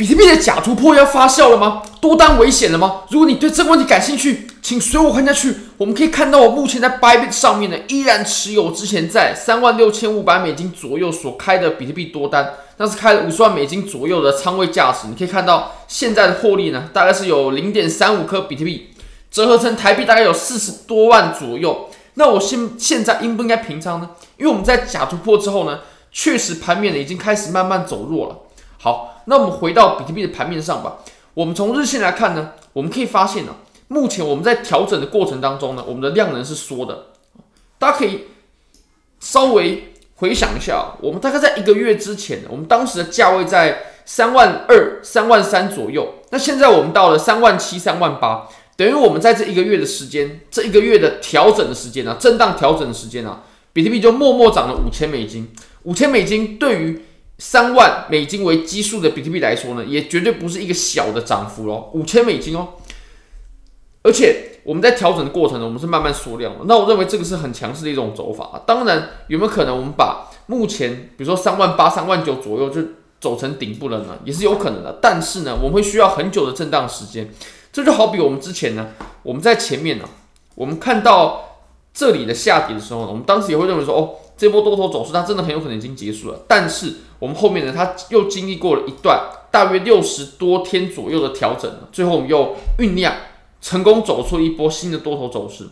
比特币的假突破要发酵了吗？多单危险了吗？如果你对这个问题感兴趣，请随我看下去。我们可以看到，我目前在 Bybit 上面呢，依然持有之前在三万六千五百美金左右所开的比特币多单，那是开了五十万美金左右的仓位价值。你可以看到现在的获利呢，大概是有零点三五颗比特币，折合成台币大概有四十多万左右。那我现现在应不应该平仓呢？因为我们在假突破之后呢，确实盘面呢已经开始慢慢走弱了。好，那我们回到比特币的盘面上吧。我们从日线来看呢，我们可以发现呢，目前我们在调整的过程当中呢，我们的量能是缩的。大家可以稍微回想一下，我们大概在一个月之前，我们当时的价位在三万二、三万三左右。那现在我们到了三万七、三万八，等于我们在这一个月的时间，这一个月的调整的时间啊，震荡调整的时间啊，比特币就默默涨了五千美金。五千美金对于三万美金为基数的比特币来说呢，也绝对不是一个小的涨幅哦，五千美金哦。而且我们在调整的过程呢，我们是慢慢缩量的。那我认为这个是很强势的一种走法。当然，有没有可能我们把目前比如说三万八、三万九左右就走成顶部了呢？也是有可能的。但是呢，我们会需要很久的震荡时间。这就好比我们之前呢，我们在前面呢，我们看到这里的下跌的时候呢，我们当时也会认为说，哦。这波多头走势，它真的很有可能已经结束了。但是我们后面呢，它又经历过了一段大约六十多天左右的调整，最后我们又酝酿成功走出一波新的多头走势。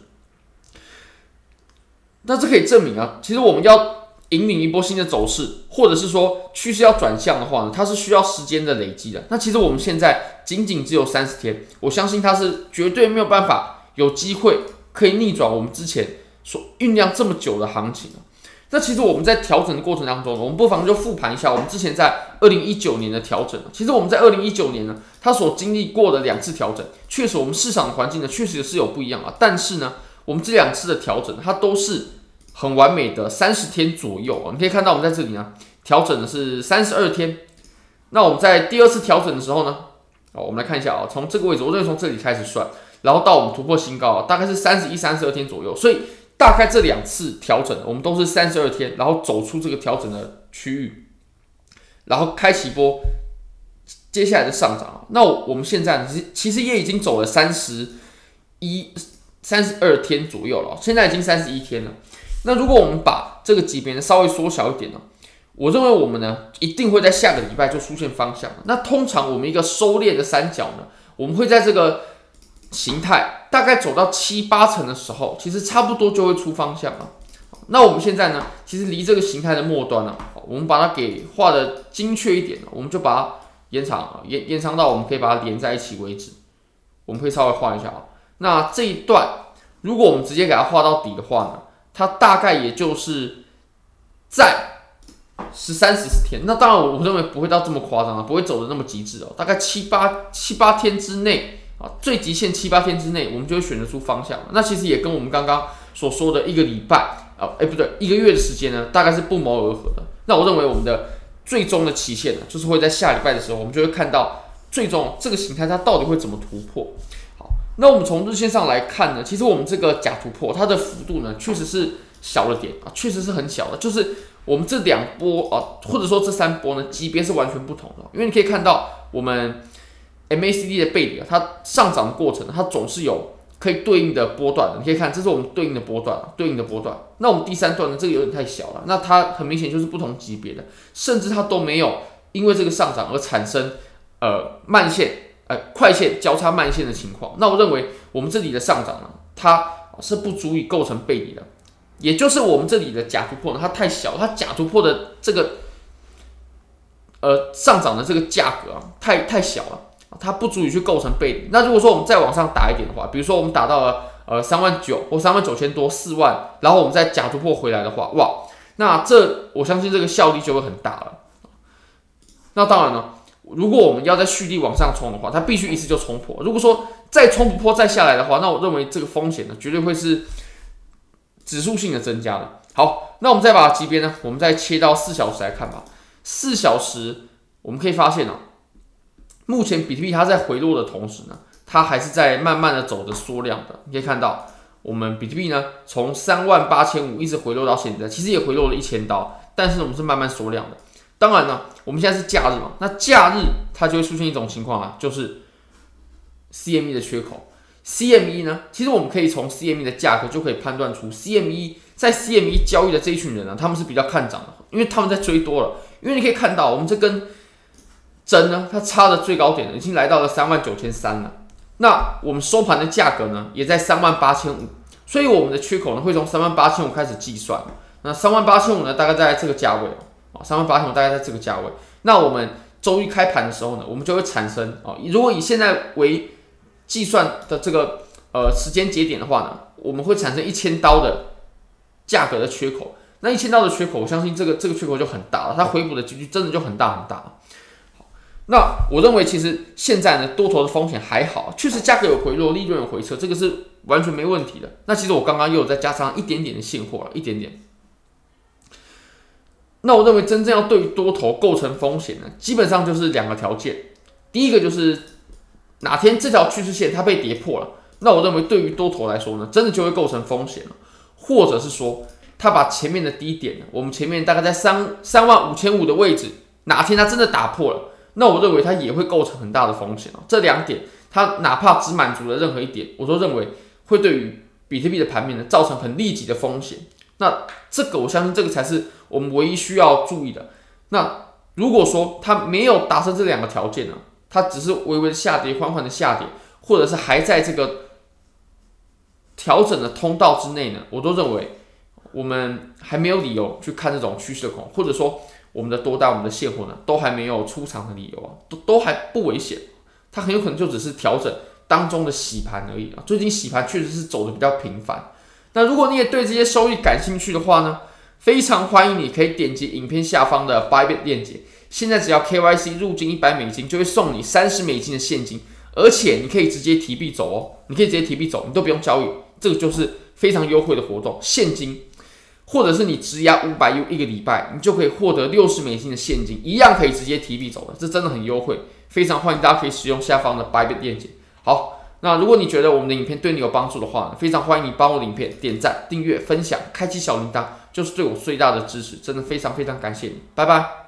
那这可以证明啊，其实我们要引领一波新的走势，或者是说趋势要转向的话呢，它是需要时间的累积的。那其实我们现在仅仅只有三十天，我相信它是绝对没有办法有机会可以逆转我们之前所酝酿这么久的行情。那其实我们在调整的过程当中，我们不妨就复盘一下我们之前在二零一九年的调整。其实我们在二零一九年呢，它所经历过的两次调整，确实我们市场的环境呢，确实是有不一样啊。但是呢，我们这两次的调整，它都是很完美的三十天左右啊。你可以看到我们在这里呢，调整的是三十二天。那我们在第二次调整的时候呢，哦，我们来看一下啊，从这个位置，我认为从这里开始算，然后到我们突破新高，大概是三十一、三十二天左右，所以。大概这两次调整，我们都是三十二天，然后走出这个调整的区域，然后开启波接下来的上涨。那我们现在其实也已经走了三十一、三十二天左右了，现在已经三十一天了。那如果我们把这个级别稍微缩小一点呢，我认为我们呢一定会在下个礼拜就出现方向。那通常我们一个收敛的三角呢，我们会在这个。形态大概走到七八成的时候，其实差不多就会出方向了。那我们现在呢，其实离这个形态的末端了，我们把它给画的精确一点，我们就把它延长，延延长到我们可以把它连在一起为止。我们可以稍微画一下啊。那这一段，如果我们直接给它画到底的话呢，它大概也就是在十三十四天。那当然，我认为不会到这么夸张啊，不会走的那么极致哦，大概七八七八天之内。啊，最极限七八天之内，我们就会选择出方向。那其实也跟我们刚刚所说的一个礼拜啊，哎、不对，一个月的时间呢，大概是不谋而合的。那我认为我们的最终的期限呢，就是会在下礼拜的时候，我们就会看到最终这个形态它到底会怎么突破。好，那我们从日线上来看呢，其实我们这个假突破它的幅度呢，确实是小了点啊，确实是很小的。就是我们这两波啊，或者说这三波呢，级别是完全不同的。因为你可以看到我们。MACD 的背离啊，它上涨的过程，它总是有可以对应的波段的。你可以看，这是我们对应的波段，对应的波段。那我们第三段呢，这个有点太小了，那它很明显就是不同级别的，甚至它都没有因为这个上涨而产生呃慢线、呃快线交叉慢线的情况。那我认为我们这里的上涨呢，它是不足以构成背离的，也就是我们这里的假突破呢，它太小，它假突破的这个呃上涨的这个价格啊，太太小了。它不足以去构成背离。那如果说我们再往上打一点的话，比如说我们打到了呃三万九或三万九千多四万，然后我们再假突破回来的话，哇，那这我相信这个效力就会很大了。那当然了，如果我们要在蓄力往上冲的话，它必须一次就冲破。如果说再冲不破再下来的话，那我认为这个风险呢，绝对会是指数性的增加的。好，那我们再把级别呢，我们再切到四小时来看吧。四小时我们可以发现呢、目前比特币它在回落的同时呢，它还是在慢慢的走着缩量的。你可以看到，我们比特币呢从三万八千五一直回落到现在，其实也回落了一千刀，但是我们是慢慢缩量的。当然呢，我们现在是假日嘛，那假日它就会出现一种情况啊，就是 CME 的缺口。CME 呢，其实我们可以从 CME 的价格就可以判断出 CME 在 CME 交易的这一群人呢，他们是比较看涨的，因为他们在追多了。因为你可以看到，我们这根针呢，它差的最高点，已经来到了三万九千三了。那我们收盘的价格呢，也在三万八千五，所以我们的缺口呢，会从三万八千五开始计算。那三万八千五呢，大概在这个价位啊，三万八千五大概在这个价位。那我们周一开盘的时候呢，我们就会产生啊，如果以现在为计算的这个呃时间节点的话呢，我们会产生一千刀的价格的缺口。那一千刀的缺口，我相信这个这个缺口就很大了，它回补的几率真的就很大很大。那我认为其实现在呢，多头的风险还好，确实价格有回落，利润有回撤，这个是完全没问题的。那其实我刚刚又有再加上一点点的现货了，一点点。那我认为真正要对于多头构成风险呢，基本上就是两个条件。第一个就是哪天这条趋势线它被跌破了，那我认为对于多头来说呢，真的就会构成风险了。或者是说，它把前面的低点，我们前面大概在三三万五千五的位置，哪天它真的打破了，那我认为它也会构成很大的风险。这两点，它哪怕只满足了任何一点，我都认为会对于比特币的盘面呢造成很立即的风险。那这个我相信这个才是我们唯一需要注意的。那如果说它没有达成这两个条件呢，它只是微微的下跌，缓缓的下跌，或者是还在这个调整的通道之内呢，我都认为我们还没有理由去看这种趋势的空，或者说我们的多单、我们的现货呢，都还没有出场的理由啊，都都还不危险。它很有可能就只是调整当中的洗盘而已啊。最近洗盘确实是走的比较频繁。那如果你也对这些收益感兴趣的话呢，非常欢迎你可以点击影片下方的 Bybit 链接。现在只要 KYC 入金一百美金，就会送你三十美金的现金，而且你可以直接提币走哦，你可以直接提币走，你都不用交易，这个就是非常优惠的活动。现金，或者是你质押五百 U 一个礼拜，你就可以获得六十美金的现金，一样可以直接提币走了，这真的很优惠，非常欢迎大家可以使用下方的 Bybit 链接。好。那如果你觉得我们的影片对你有帮助的话，非常欢迎你帮我的影片点赞、订阅、分享、开启小铃铛，就是对我最大的支持，真的非常非常感谢你，拜拜。